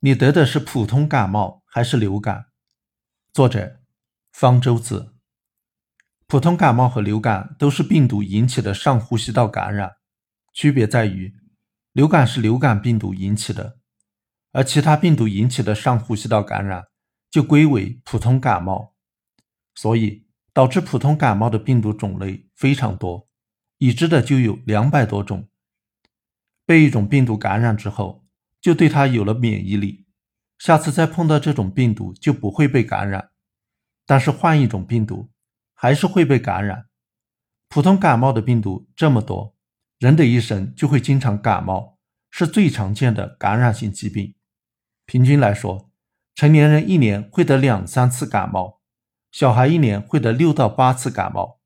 你得的是普通感冒还是流感？作者：方舟子。普通感冒和流感都是病毒引起的上呼吸道感染，区别在于，流感是流感病毒引起的，而其他病毒引起的上呼吸道感染就归为普通感冒。所以，导致普通感冒的病毒种类非常多，已知的就有两百多种。被一种病毒感染之后，就对它有了免疫力，下次再碰到这种病毒就不会被感染。但是换一种病毒，还是会被感染。普通感冒的病毒这么多，人的一生就会经常感冒，是最常见的感染性疾病。平均来说，成年人一年会得两三次感冒，小孩一年会得六到八次感冒。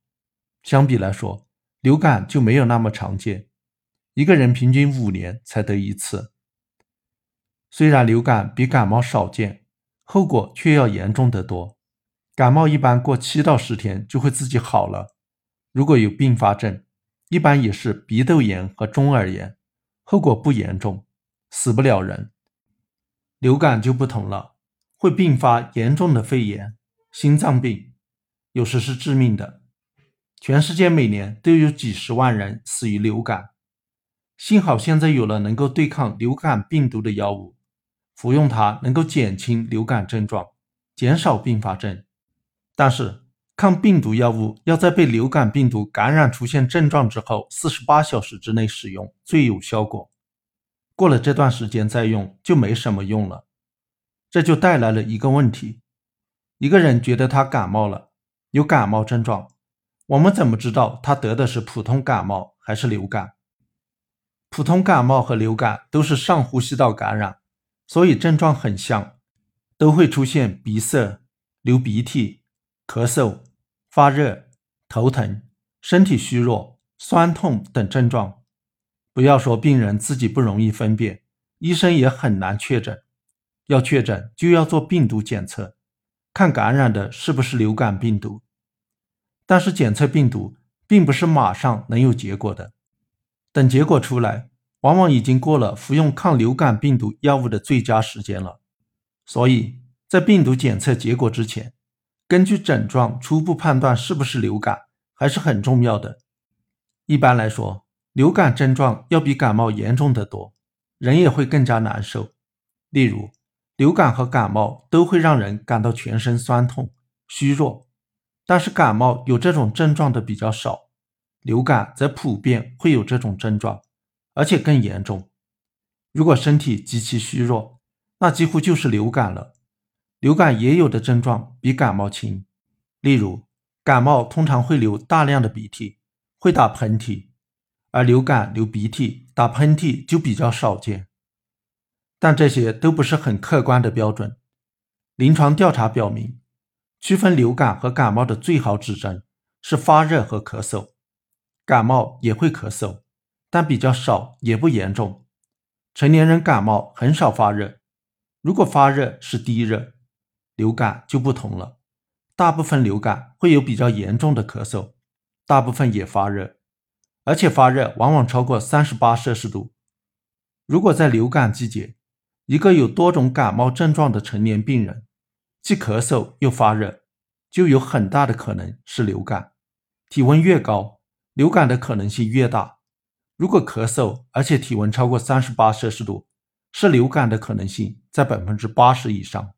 相比来说，流感就没有那么常见，一个人平均五年才得一次。虽然流感比感冒少见，后果却要严重得多。感冒一般过七到十天就会自己好了，如果有并发症，一般也是鼻窦炎和中耳炎，后果不严重，死不了人。流感就不同了，会并发严重的肺炎、心脏病，有时是致命的。全世界每年都有几十万人死于流感，幸好现在有了能够对抗流感病毒的药物。服用它能够减轻流感症状，减少并发症，但是抗病毒药物要在被流感病毒感染出现症状之后四十八小时之内使用最有效果，过了这段时间再用就没什么用了。这就带来了一个问题：一个人觉得他感冒了，有感冒症状，我们怎么知道他得的是普通感冒还是流感？普通感冒和流感都是上呼吸道感染。所以症状很像，都会出现鼻塞、流鼻涕、咳嗽、发热、头疼、身体虚弱、酸痛等症状。不要说病人自己不容易分辨，医生也很难确诊。要确诊就要做病毒检测，看感染的是不是流感病毒。但是检测病毒并不是马上能有结果的，等结果出来。往往已经过了服用抗流感病毒药物的最佳时间了，所以在病毒检测结果之前，根据症状初步判断是不是流感还是很重要的。一般来说，流感症状要比感冒严重得多，人也会更加难受。例如，流感和感冒都会让人感到全身酸痛、虚弱，但是感冒有这种症状的比较少，流感则普遍会有这种症状。而且更严重。如果身体极其虚弱，那几乎就是流感了。流感也有的症状比感冒轻，例如感冒通常会流大量的鼻涕，会打喷嚏，而流感流鼻涕、打喷嚏就比较少见。但这些都不是很客观的标准。临床调查表明，区分流感和感冒的最好指征是发热和咳嗽。感冒也会咳嗽。但比较少，也不严重。成年人感冒很少发热，如果发热是低热。流感就不同了，大部分流感会有比较严重的咳嗽，大部分也发热，而且发热往往超过三十八摄氏度。如果在流感季节，一个有多种感冒症状的成年病人，既咳嗽又发热，就有很大的可能是流感。体温越高，流感的可能性越大。如果咳嗽，而且体温超过三十八摄氏度，是流感的可能性在百分之八十以上。